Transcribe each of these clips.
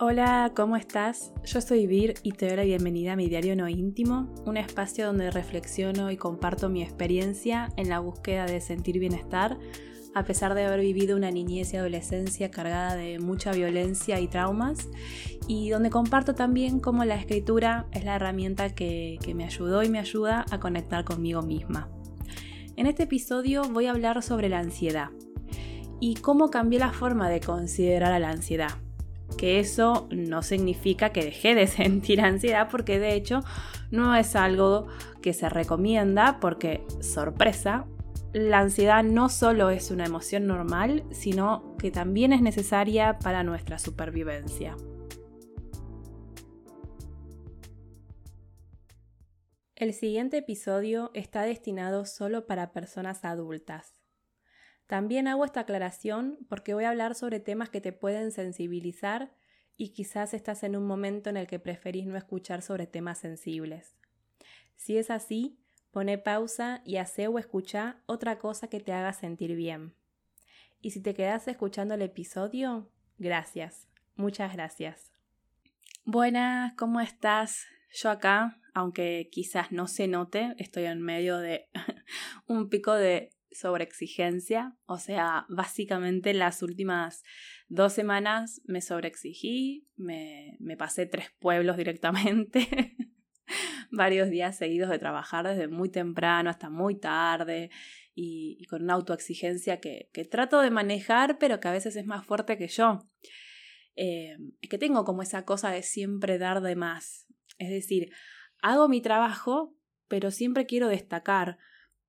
Hola, ¿cómo estás? Yo soy Vir y te doy la bienvenida a mi diario no íntimo, un espacio donde reflexiono y comparto mi experiencia en la búsqueda de sentir bienestar, a pesar de haber vivido una niñez y adolescencia cargada de mucha violencia y traumas, y donde comparto también cómo la escritura es la herramienta que, me ayudó y me ayuda a conectar conmigo misma. En este episodio voy a hablar sobre la ansiedad y cómo cambié la forma de considerar a la ansiedad eso no significa que deje de sentir ansiedad porque de hecho no es algo que se recomienda porque, sorpresa, la ansiedad no solo es una emoción normal, sino que también es necesaria para nuestra supervivencia. El siguiente episodio está destinado solo para personas adultas. También hago esta aclaración porque voy a hablar sobre temas que te pueden sensibilizar y quizás estás en un momento en el que preferís no escuchar sobre temas sensibles. Si es así, pone pausa y hace o escucha otra cosa que te haga sentir bien. Y si te quedas escuchando el episodio, gracias, muchas gracias. Buenas, ¿cómo estás? Yo acá, aunque quizás no se note, estoy en medio de un pico de sobre exigencia, o sea, básicamente las últimas dos semanas me sobreexigí, me, me pasé tres pueblos directamente, varios días seguidos de trabajar desde muy temprano hasta muy tarde y, con una autoexigencia que, que, trato de manejar, pero que a veces es más fuerte que yo. Eh, es que tengo como esa cosa de siempre dar de más, es decir, hago mi trabajo, pero siempre quiero destacar.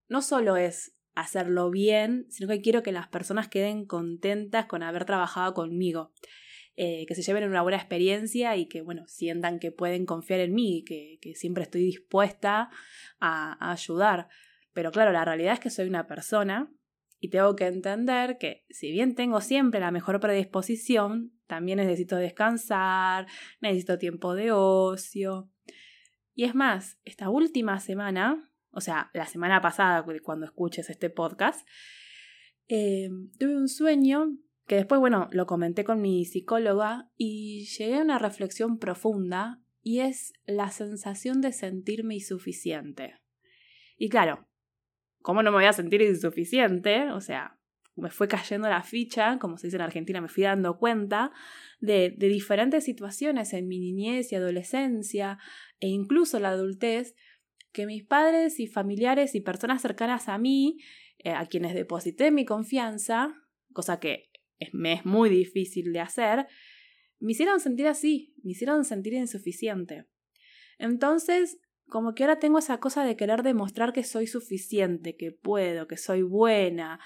No solo es hacerlo bien, sino que quiero que las personas queden contentas con haber trabajado conmigo. Eh, que se lleven una buena experiencia y que, bueno, sientan que pueden confiar en mí, que, que siempre estoy dispuesta a, ayudar. Pero claro, la realidad es que soy una persona y tengo que entender que si bien tengo siempre la mejor predisposición, también necesito descansar, necesito tiempo de ocio. Y es más, esta última semana o sea, la semana pasada, cuando escuches este podcast, eh, tuve un sueño que después, bueno, lo comenté con mi psicóloga y llegué a una reflexión profunda y es la sensación de sentirme insuficiente. Y claro, ¿cómo no me voy a sentir insuficiente? O sea, me fue cayendo la ficha, como se dice en Argentina, me fui dando cuenta de, de diferentes situaciones en mi niñez y adolescencia e incluso la adultez que mis padres y familiares y personas cercanas a mí, eh, a quienes deposité mi confianza, cosa que me es muy difícil de hacer, me hicieron sentir así, me hicieron sentir insuficiente. Entonces, como que ahora tengo esa cosa de querer demostrar que soy suficiente, que puedo, que soy buena.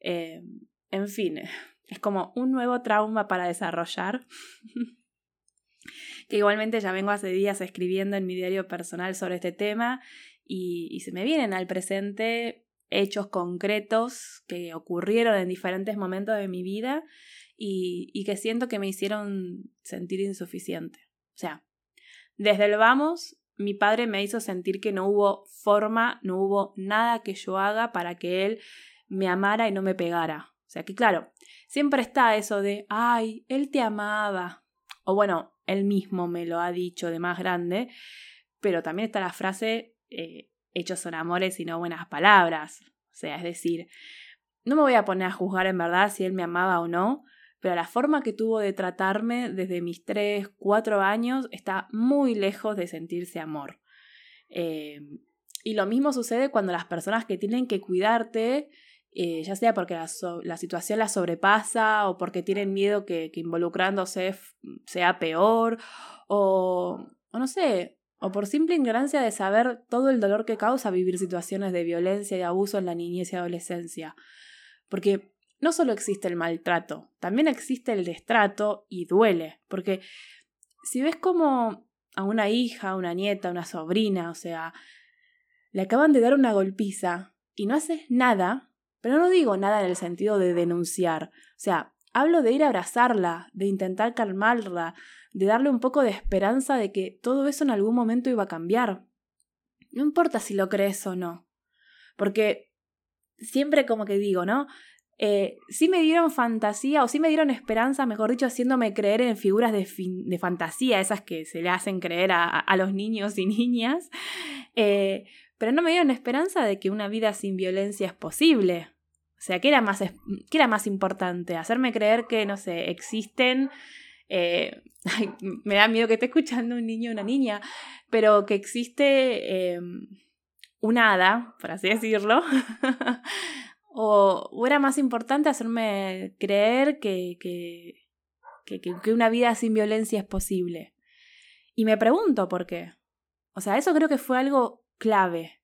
Eh, en fin, es como un nuevo trauma para desarrollar. que igualmente ya vengo hace días escribiendo en mi diario personal sobre este tema y, se me vienen al presente hechos concretos que ocurrieron en diferentes momentos de mi vida y, y que siento que me hicieron sentir insuficiente. O sea, desde el vamos, mi padre me hizo sentir que no hubo forma, no hubo nada que yo haga para que él me amara y no me pegara. O sea que claro, siempre está eso de, ay, él te amaba. O bueno, él mismo me lo ha dicho de más grande, pero también está la frase, eh, hechos son amores y no buenas palabras. O sea, es decir, no me voy a poner a juzgar en verdad si él me amaba o no, pero la forma que tuvo de tratarme desde mis 3, 4 años está muy lejos de sentirse amor. Eh, y lo mismo sucede cuando las personas que tienen que cuidarte eh, ya sea porque la, situación la sobrepasa o porque tienen miedo que, involucrándose sea peor o, o no sé, o por simple ignorancia de saber todo el dolor que causa vivir situaciones de violencia y abuso en la niñez y adolescencia. Porque no solo existe el maltrato, también existe el destrato y duele. Porque si ves como a una hija, una nieta, una sobrina, o sea, le acaban de dar una golpiza y no haces nada, pero no digo nada en el sentido de denunciar. O sea, hablo de ir a abrazarla, de intentar calmarla, de darle un poco de esperanza de que todo eso en algún momento iba a cambiar. No importa si lo crees o no. Porque siempre como que digo, ¿no? eh, sí me dieron fantasía o sí me dieron esperanza, mejor dicho, haciéndome creer en figuras de, de fantasía, esas que se le hacen creer a, los niños y niñas, eh, pero no me dieron esperanza de que una vida sin violencia es posible. O sea, ¿qué era más, era más importante? Hacerme creer que, no sé, existen... Eh, me da miedo que esté escuchando un niño o una niña, pero que existe em, un hada, por así decirlo, o, era más importante hacerme creer que, que, que, una vida sin violencia es posible. Y me pregunto por qué. O sea, eso creo que fue algo clave.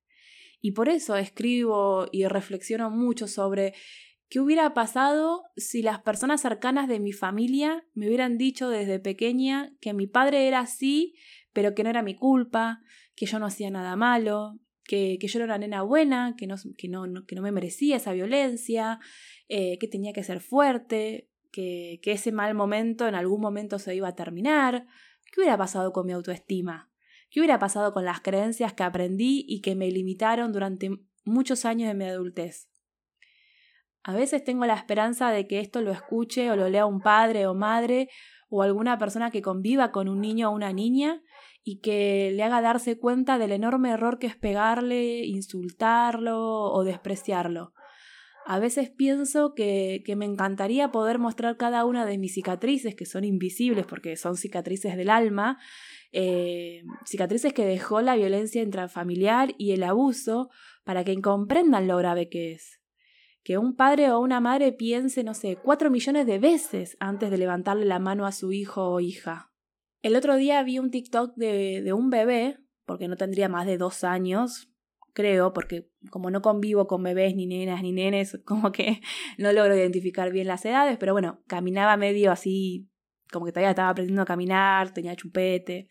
Y por eso escribo y reflexiono mucho sobre qué hubiera pasado si las personas cercanas de mi familia me hubieran dicho desde pequeña que mi padre era así, pero que no era mi culpa, que yo no hacía nada malo, que, yo era una nena buena, que no, que no, que no me merecía esa violencia, eh, que tenía que ser fuerte, que, que ese mal momento en algún momento se iba a terminar. ¿Qué hubiera pasado con mi autoestima? ¿Qué hubiera pasado con las creencias que aprendí y que me limitaron durante muchos años de mi adultez? A veces tengo la esperanza de que esto lo escuche o lo lea un padre o madre o alguna persona que conviva con un niño o una niña y que le haga darse cuenta del enorme error que es pegarle, insultarlo o despreciarlo. A veces pienso que, que, me encantaría poder mostrar cada una de mis cicatrices, que son invisibles porque son cicatrices del alma, eh, cicatrices que dejó la violencia intrafamiliar y el abuso para que comprendan lo grave que es. Que un padre o una madre piense, no sé, cuatro millones de veces antes de levantarle la mano a su hijo o hija. El otro día vi un TikTok de, de un bebé, porque no tendría más de dos años, creo, porque como no convivo con bebés, ni nenas, ni nenes, como que no logro identificar bien las edades, pero bueno, caminaba medio así como que todavía estaba aprendiendo a caminar, tenía chupete.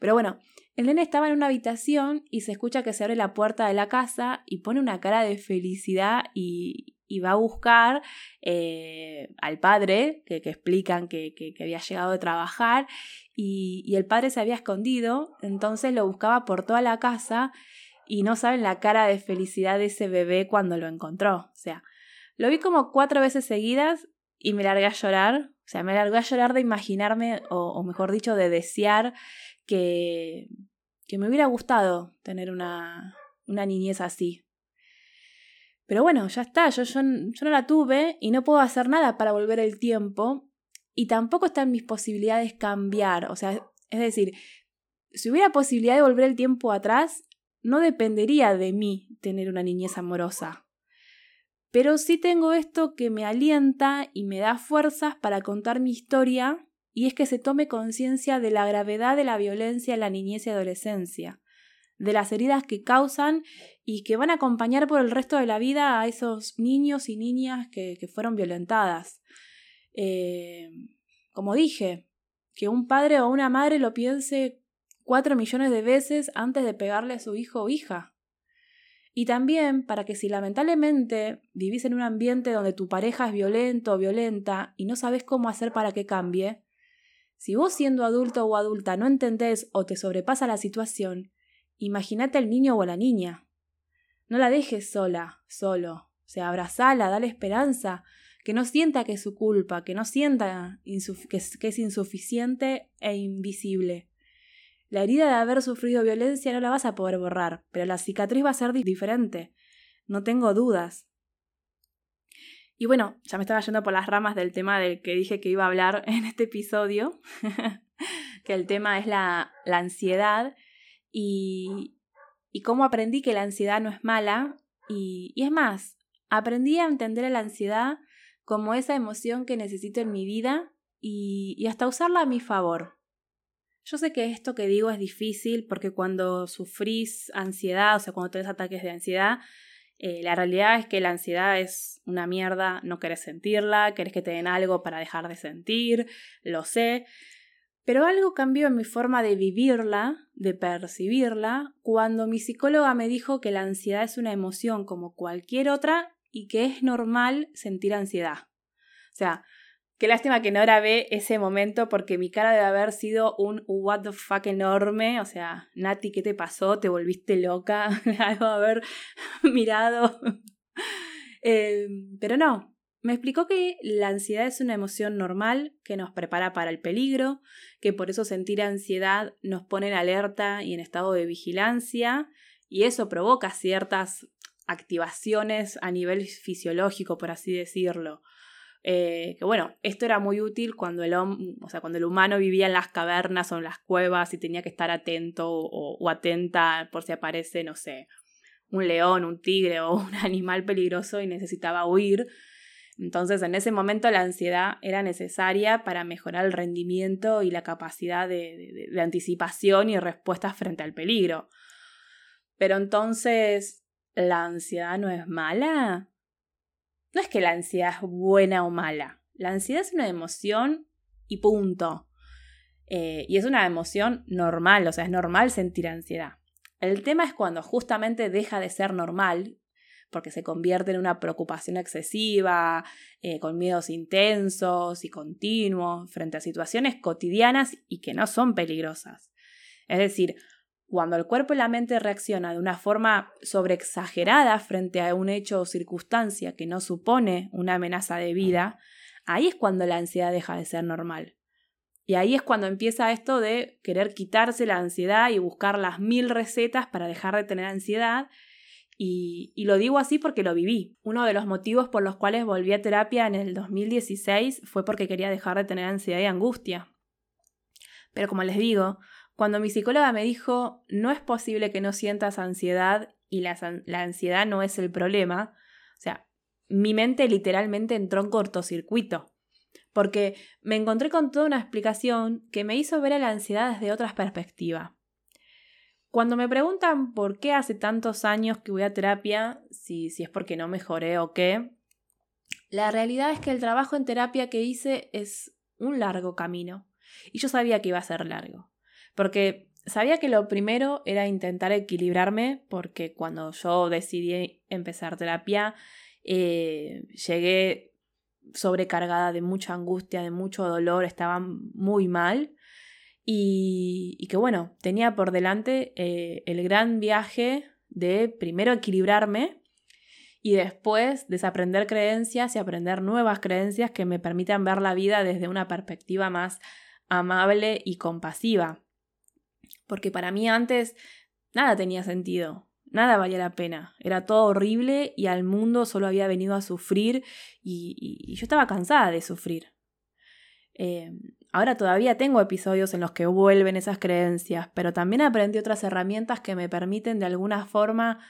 Pero bueno, el nene estaba en una habitación y se escucha que se abre la puerta de la casa y pone una cara de felicidad y, y va a buscar eh, al padre, que, que explican que, que, había llegado de trabajar, y, y, el padre se había escondido, entonces lo buscaba por toda la casa y no saben la cara de felicidad de ese bebé cuando lo encontró. O sea, lo vi como cuatro veces seguidas y me largué a llorar o sea, me largué a llorar de imaginarme, o, mejor dicho, de desear que, que me hubiera gustado tener una, una niñez así. Pero bueno, ya está, yo, yo, yo, no la tuve y no puedo hacer nada para volver el tiempo y tampoco está en mis posibilidades cambiar. O sea, es decir, si hubiera posibilidad de volver el tiempo atrás, no dependería de mí tener una niñez amorosa. Pero sí tengo esto que me alienta y me da fuerzas para contar mi historia, y es que se tome conciencia de la gravedad de la violencia en la niñez y adolescencia, de las heridas que causan y que van a acompañar por el resto de la vida a esos niños y niñas que, fueron violentadas. Eh, como dije, que un padre o una madre lo piense cuatro millones de veces antes de pegarle a su hijo o hija. Y también para que si lamentablemente vivís en un ambiente donde tu pareja es violento o violenta y no sabes cómo hacer para que cambie, si vos siendo adulto o adulta no entendés o te sobrepasa la situación, imagínate al niño o a la niña. No la dejes sola, solo. O sea, abrazala, dale esperanza, que no sienta que es su culpa, que no sienta que es insuficiente e invisible. La herida de haber sufrido violencia no la vas a poder borrar, pero la cicatriz va a ser diferente. No tengo dudas. Y bueno, ya me estaba yendo por las ramas del tema del que dije que iba a hablar en este episodio, que el tema es la, ansiedad y, y cómo aprendí que la ansiedad no es mala. Y, es más, aprendí a entender la ansiedad como esa emoción que necesito en mi vida y hasta usarla a mi favor. Yo sé que esto que digo es difícil porque cuando sufrís ansiedad, o sea, cuando tenés ataques de ansiedad, eh, la realidad es que la ansiedad es una mierda, no querés sentirla, querés que te den algo para dejar de sentir, lo sé. Pero algo cambió en mi forma de vivirla, de percibirla, cuando mi psicóloga me dijo que la ansiedad es una emoción como cualquier otra y que es normal sentir ansiedad. O sea, Qué lástima que no grabé ese momento porque mi cara debe haber sido un what the fuck enorme. O sea, Nati, ¿qué te pasó? ¿Te volviste loca? Debo haber mirado. Eh, pero no, Me explicó que la ansiedad es una emoción normal que nos prepara para el peligro, que por eso sentir ansiedad nos pone en alerta y en estado de vigilancia, y eso provoca ciertas activaciones a nivel fisiológico, por así decirlo. Eh, que bueno, esto era muy útil cuando el, o sea, cuando el humano vivía en las cavernas o en las cuevas y tenía que estar atento o atenta por si aparece, no sé, un león, un tigre o un animal peligroso y necesitaba huir entonces, en ese momento la ansiedad era necesaria para mejorar el rendimiento y la capacidad de, anticipación y respuesta frente al peligro. Pero entonces, ¿la ansiedad no es mala? No es que la ansiedad es buena o mala. La ansiedad es una emoción y punto. Eh, y es una emoción normal, o sea, es normal sentir ansiedad. El tema es cuando justamente deja de ser normal porque se convierte en una preocupación excesiva, eh, con miedos intensos y continuos frente a situaciones cotidianas y que no son peligrosas. Es decir, cuando el cuerpo y la mente reaccionan de una forma sobreexagerada frente a un hecho o circunstancia que no supone una amenaza de vida, ahí es cuando la ansiedad deja de ser normal. Y ahí es cuando empieza esto de querer quitarse la ansiedad y buscar las mil recetas para dejar de tener ansiedad y, lo digo así porque lo viví. Uno de los motivos por los cuales volví a terapia en el 2016 fue porque quería dejar de tener ansiedad y angustia. Pero como les digo, cuando mi psicóloga me dijo, no es posible que no sientas ansiedad y la, la ansiedad no es el problema, o sea, mi mente literalmente entró en cortocircuito, porque me encontré con toda una explicación que me hizo ver a la ansiedad desde otra perspectiva. Cuando me preguntan por qué hace tantos años que voy a terapia, si, si es porque no mejoré o qué, la realidad es que el trabajo en terapia que hice es un largo camino. Y yo sabía que iba a ser largo. Porque sabía que lo primero era intentar equilibrarme, porque cuando yo decidí empezar terapia, eh, llegué sobrecargada de mucha angustia, de mucho dolor, estaba muy mal. Y, que bueno, tenía por delante eh, el gran viaje de primero equilibrarme y después desaprender creencias y aprender nuevas creencias que me permitan ver la vida desde una perspectiva más amable y compasiva. Porque para mí antes nada tenía sentido, nada valía la pena, era todo horrible y al mundo solo había venido a sufrir y, yo estaba cansada de sufrir. Eh, Ahora todavía tengo episodios en los que vuelven esas creencias, pero también aprendí otras herramientas que me permiten de alguna forma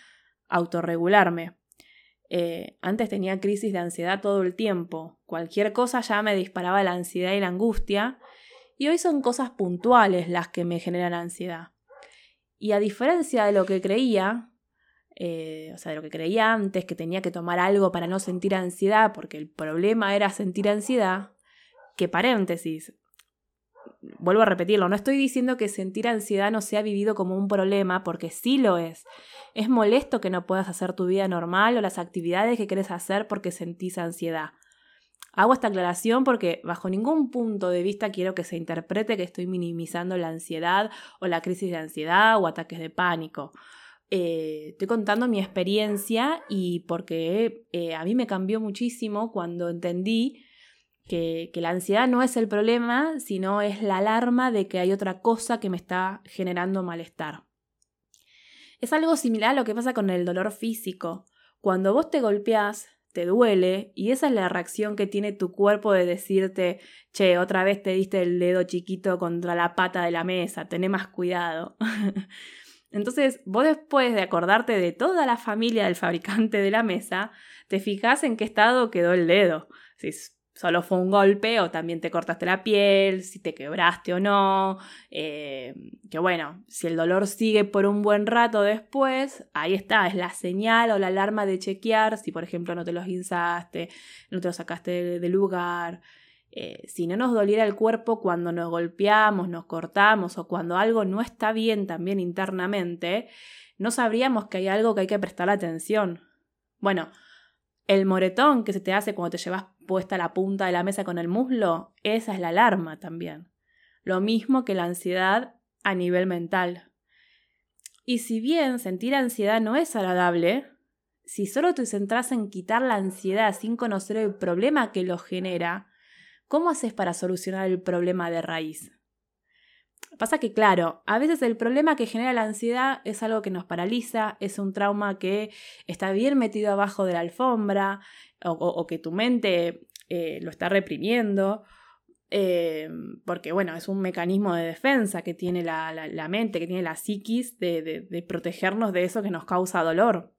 autorregularme. Eh, antes tenía crisis de ansiedad todo el tiempo. Cualquier cosa ya me disparaba la ansiedad y la angustia. Y hoy son cosas puntuales las que me generan ansiedad. Y a diferencia de lo que creía, eh, o sea, de lo que creía antes, que tenía que tomar algo para no sentir ansiedad, porque el problema era sentir ansiedad, que paréntesis, vuelvo a repetirlo, no estoy diciendo que sentir ansiedad no sea vivido como un problema, porque sí lo es. Es molesto que no puedas hacer tu vida normal o las actividades que quieres hacer porque sentís ansiedad. Hago esta aclaración porque bajo ningún punto de vista quiero que se interprete que estoy minimizando la ansiedad o la crisis de ansiedad o ataques de pánico. Eh, estoy contando mi experiencia y porque eh, a mí me cambió muchísimo cuando entendí que, la ansiedad no es el problema, sino es la alarma de que hay otra cosa que me está generando malestar. Es algo similar a lo que pasa con el dolor físico. Cuando vos te golpeás, te duele y esa es la reacción que tiene tu cuerpo de decirte, che, otra vez te diste el dedo chiquito contra la pata de la mesa, tené más cuidado. Entonces, vos después de acordarte de toda la familia del fabricante de la mesa, te fijas en qué estado quedó el dedo. Solo fue un golpe o también te cortaste la piel, si te quebraste o no, eh, que bueno, si el dolor sigue por un buen rato después, ahí está, es la señal o la alarma de chequear si por ejemplo no te los guinzaste, no te los sacaste del lugar. Eh, si no nos doliera el cuerpo cuando nos golpeamos, nos cortamos o cuando algo no está bien también internamente, no sabríamos que hay algo que hay que prestar atención. Bueno, el moretón que se te hace cuando te llevas puesta la punta de la mesa con el muslo, esa es la alarma también. Lo mismo que la ansiedad a nivel mental. Y si bien sentir ansiedad no es agradable, si solo te centras en quitar la ansiedad sin conocer el problema que lo genera, ¿cómo haces para solucionar el problema de raíz? Pasa que, claro, a veces el problema que genera la ansiedad es algo que nos paraliza, es un trauma que está bien metido abajo de la alfombra o, que tu mente eh, lo está reprimiendo. Eh, porque bueno, es un mecanismo de defensa que tiene la, mente, que tiene la psiquis de, de protegernos de eso que nos causa dolor.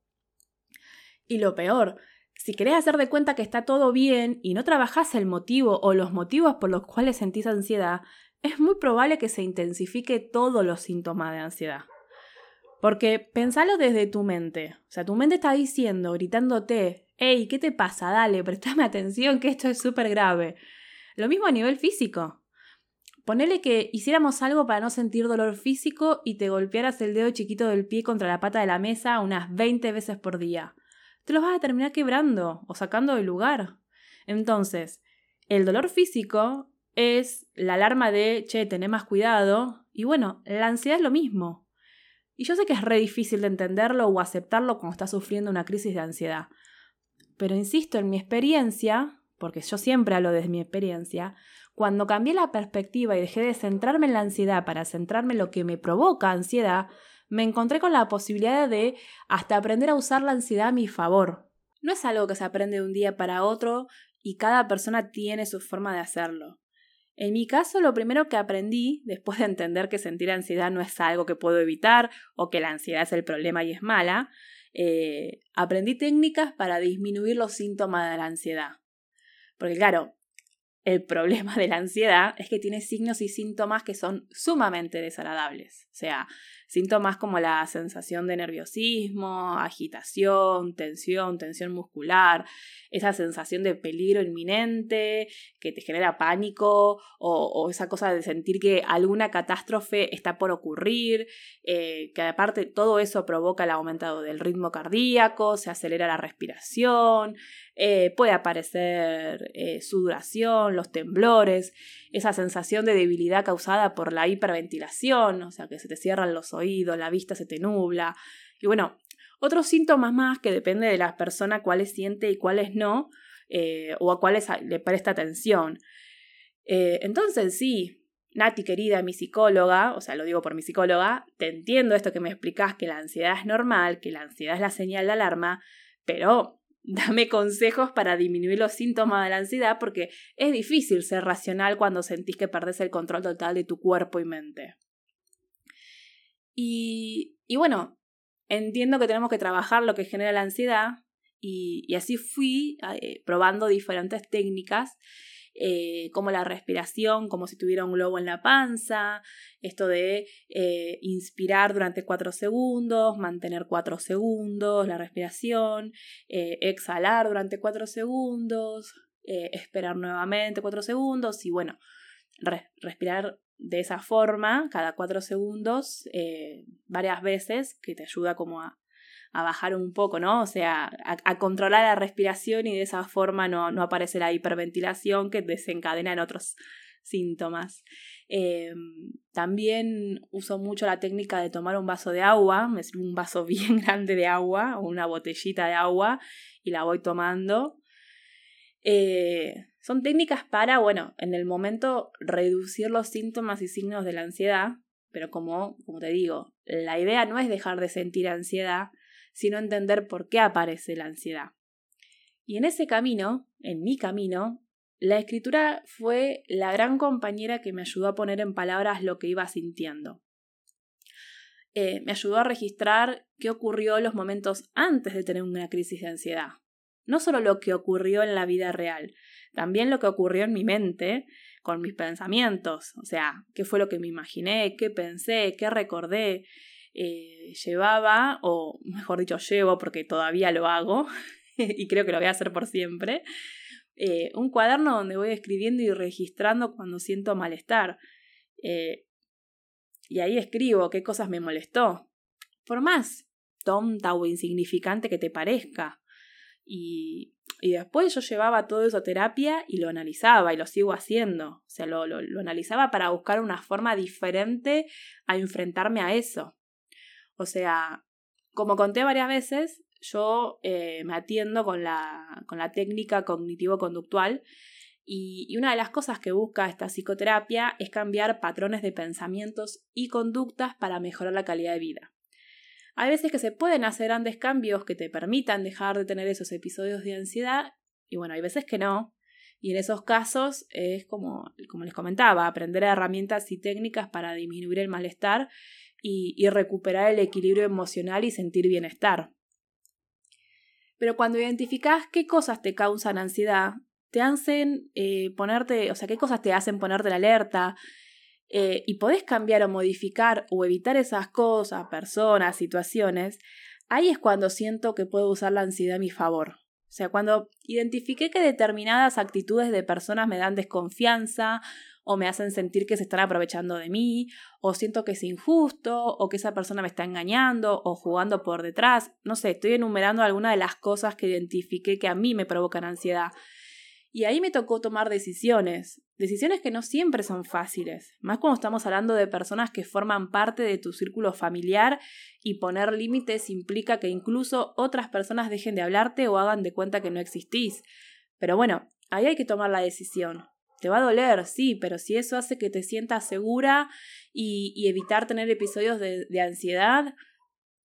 Y lo peor, si querés hacer de cuenta que está todo bien y no trabajás el motivo o los motivos por los cuales sentís ansiedad, es muy probable que se intensifique todos los síntomas de ansiedad. Porque pensalo desde tu mente. O sea, tu mente está diciendo, gritándote, hey, ¿qué te pasa? Dale, prestame atención que esto es súper grave. Lo mismo a nivel físico. Ponele que hiciéramos algo para no sentir dolor físico y te golpearas el dedo chiquito del pie contra la pata de la mesa unas 20 veces por día. Te los vas a terminar quebrando o sacando del lugar. Entonces, el dolor físico es la alarma de, che, tené más cuidado. Y bueno, la ansiedad es lo mismo. Y yo sé que es re difícil de entenderlo o aceptarlo cuando estás sufriendo una crisis de ansiedad. Pero insisto, en mi experiencia, porque yo siempre hablo desde mi experiencia, cuando cambié la perspectiva y dejé de centrarme en la ansiedad para centrarme en lo que me provoca ansiedad, me encontré con la posibilidad de hasta aprender a usar la ansiedad a mi favor. No es algo que se aprende de un día para otro y cada persona tiene su forma de hacerlo. En mi caso, lo primero que aprendí, después de entender que sentir ansiedad no es algo que puedo evitar o que la ansiedad es el problema y es mala, eh, aprendí técnicas para disminuir los síntomas de la ansiedad. Porque claro, el problema de la ansiedad es que tiene signos y síntomas que son sumamente desagradables. O sea, Síntomas como la sensación de nerviosismo, agitación, tensión, tensión muscular, esa sensación de peligro inminente que te genera pánico o, esa cosa de sentir que alguna catástrofe está por ocurrir, eh, que aparte todo eso provoca el aumento del ritmo cardíaco, se acelera la respiración, eh, puede aparecer eh, sudoración, los temblores, esa sensación de debilidad causada por la hiperventilación, o sea, que se te cierran los oídos, la vista se te nubla. Y bueno, otros síntomas más que depende de la persona cuáles siente y cuáles no, eh, o a cuáles le presta atención. entonces, sí, Nati, querida, mi psicóloga, o sea, lo digo por mi psicóloga, te entiendo esto que me explicas, que la ansiedad es normal, que la ansiedad es la señal de alarma, pero dame consejos para disminuir los síntomas de la ansiedad porque es difícil ser racional cuando sentís que perdés el control total de tu cuerpo y mente. Y, y bueno, entiendo que tenemos que trabajar lo que genera la ansiedad y, y así fui eh, probando diferentes técnicas eh, como la respiración, como si tuviera un globo en la panza, esto de eh, inspirar durante cuatro segundos, mantener cuatro segundos la respiración, eh, exhalar durante cuatro segundos, esperar nuevamente cuatro segundos y bueno, respirar de esa forma cada cuatro segundos varias veces que te ayuda como a a bajar un poco, ¿no? O sea, a, controlar la respiración y de esa forma no, no, aparece la hiperventilación que desencadena en otros síntomas. Em, también uso mucho la técnica de tomar un vaso de agua, un vaso bien grande de agua o una botellita de agua y la voy tomando. Eh, son técnicas para, bueno, en el momento reducir los síntomas y signos de la ansiedad, pero como, como te digo, la idea no es dejar de sentir ansiedad, sino entender por qué aparece la ansiedad. Y en ese camino, en mi camino, la escritura fue la gran compañera que me ayudó a poner en palabras lo que iba sintiendo. Eh, me ayudó a registrar qué ocurrió los momentos antes de tener una crisis de ansiedad. No solo lo que ocurrió en la vida real, también lo que ocurrió en mi mente con mis pensamientos, o sea, qué fue lo que me imaginé, qué pensé, qué recordé, eh, llevaba, o mejor dicho, llevo porque todavía lo hago y creo que lo voy a hacer por siempre, eh, un cuaderno donde voy escribiendo y registrando cuando siento malestar. Eh, y ahí escribo qué cosas me molestó. Por más tonta o insignificante que te parezca. Y, y después yo llevaba todo eso a terapia y lo analizaba y lo sigo haciendo. O sea, lo, lo, lo analizaba para buscar una forma diferente a enfrentarme a eso. O sea, como conté varias veces, yo eh, me atiendo con la, con la técnica cognitivo-conductual y, una de las cosas que busca esta psicoterapia es cambiar patrones de pensamientos y conductas para mejorar la calidad de vida. Hay veces que se pueden hacer grandes cambios que te permitan dejar de tener esos episodios de ansiedad y bueno, hay veces que no. Y en esos casos es como, como les comentaba, aprender herramientas y técnicas para disminuir el malestar y, recuperar el equilibrio emocional y sentir bienestar. Pero cuando identificas qué cosas te causan ansiedad, te hacen eh, ponerte, o sea, qué cosas te hacen ponerte la alerta, eh, y podés cambiar o modificar o evitar esas cosas, personas, situaciones, ahí es cuando siento que puedo usar la ansiedad a mi favor. O sea, cuando identifiqué que determinadas actitudes de personas me dan desconfianza o me hacen sentir que se están aprovechando de mí, o siento que es injusto, o que esa persona me está engañando o jugando por detrás. No sé, estoy enumerando algunas de las cosas que identifiqué que a mí me provocan ansiedad. Y ahí me tocó tomar decisiones, decisiones que no siempre son fáciles, más cuando estamos hablando de personas que forman parte de tu círculo familiar y poner límites implica que incluso otras personas dejen de hablarte o hagan de cuenta que no existís. Pero bueno, ahí hay que tomar la decisión. Te va a doler, sí, pero si eso hace que te sientas segura y, evitar tener episodios de ansiedad,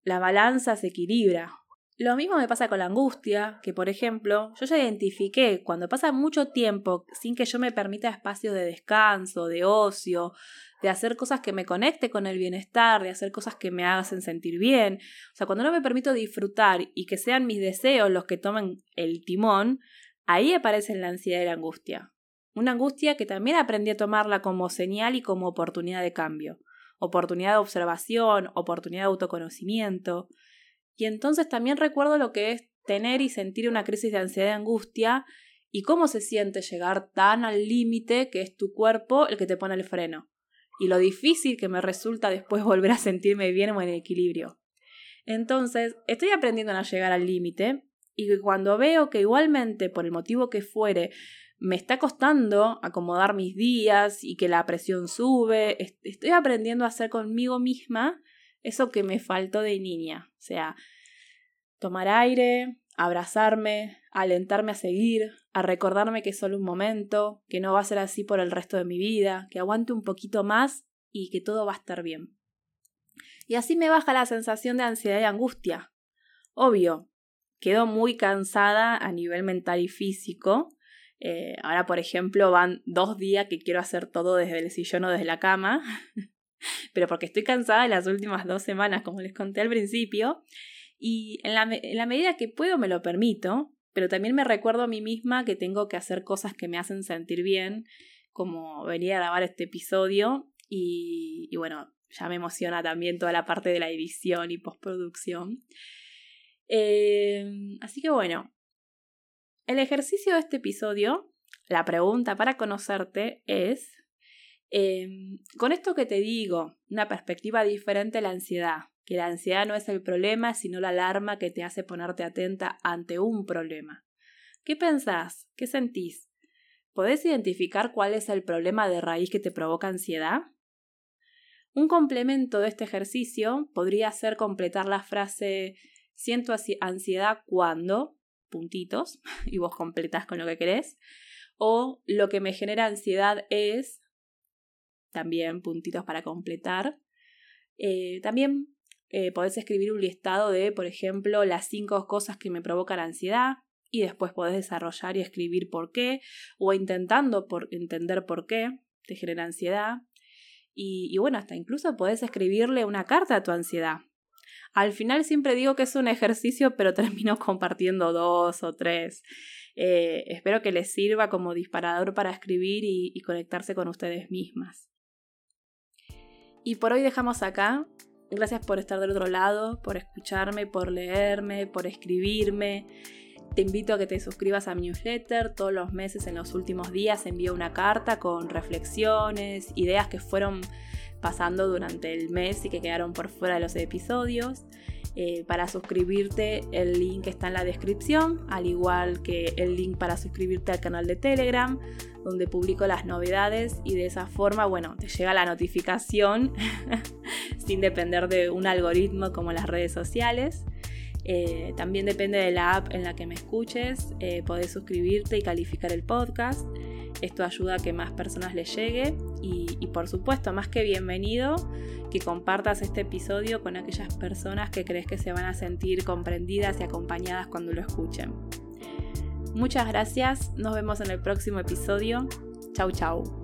la balanza se equilibra. Lo mismo me pasa con la angustia, que por ejemplo, yo ya identifiqué cuando pasa mucho tiempo sin que yo me permita espacios de descanso, de ocio, de hacer cosas que me conecte con el bienestar, de hacer cosas que me hagan sentir bien. O sea, cuando no me permito disfrutar y que sean mis deseos los que tomen el timón, ahí aparecen la ansiedad y la angustia. Una angustia que también aprendí a tomarla como señal y como oportunidad de cambio, oportunidad de observación, oportunidad de autoconocimiento. Y entonces también recuerdo lo que es tener y sentir una crisis de ansiedad y angustia y cómo se siente llegar tan al límite que es tu cuerpo el que te pone el freno. Y lo difícil que me resulta después volver a sentirme bien o en equilibrio. Entonces, estoy aprendiendo a llegar al límite y cuando veo que igualmente, por el motivo que fuere, me está costando acomodar mis días y que la presión sube, estoy aprendiendo a hacer conmigo misma eso que me faltó de niña. O sea, tomar aire, abrazarme, alentarme a seguir, a recordarme que es solo un momento, que no va a ser así por el resto de mi vida, que aguante un poquito más y que todo va a estar bien. Y así me baja la sensación de ansiedad y angustia. Obvio, quedo muy cansada a nivel mental y físico. Eh, ahora, por ejemplo, van dos días que quiero hacer todo desde el sillón o desde la cama. pero porque estoy cansada de las últimas dos semanas, como les conté al principio, y en la, medida que puedo me lo permito, pero también me recuerdo a mí misma que tengo que hacer cosas que me hacen sentir bien, como venir a grabar este episodio, y, y bueno, ya me emociona también toda la parte de la edición y postproducción. Eh, así que bueno, el ejercicio de este episodio, la pregunta para conocerte es, Em, con esto que te digo, una perspectiva diferente a la ansiedad, que la ansiedad no es el problema, sino la alarma que te hace ponerte atenta ante un problema. ¿Qué pensás? ¿Qué sentís? ¿Podés identificar cuál es el problema de raíz que te provoca ansiedad? Un complemento de este ejercicio podría ser completar la frase siento ansiedad cuando, puntitos, y vos completás con lo que querés, o lo que me genera ansiedad es también puntitos para completar. Eh, también eh, podés escribir un listado de, por ejemplo, las cinco cosas que me provocan ansiedad y después podés desarrollar y escribir por qué o intentando por entender por qué te genera ansiedad. Y, y bueno, hasta incluso podés escribirle una carta a tu ansiedad. Al final siempre digo que es un ejercicio, pero termino compartiendo dos o tres. Eh, espero que les sirva como disparador para escribir y conectarse con ustedes mismas. Y por hoy dejamos acá. Gracias por estar del otro lado, por escucharme, por leerme, por escribirme. Te invito a que te suscribas a mi newsletter. Todos los meses, en los últimos días, envío una carta con reflexiones, ideas que fueron pasando durante el mes y que quedaron por fuera de los episodios. Eh, para suscribirte, el link está en la descripción, al igual que el link para suscribirte al canal de Telegram, donde publico las novedades y de esa forma, bueno, te llega la notificación sin depender de un algoritmo como las redes sociales. Eh, también depende de la app en la que me escuches, eh, podés suscribirte y calificar el podcast. Esto ayuda a que más personas les llegue y, y, por supuesto, más que bienvenido, que compartas este episodio con aquellas personas que crees que se van a sentir comprendidas y acompañadas cuando lo escuchen. Muchas gracias, nos vemos en el próximo episodio. Chau chau.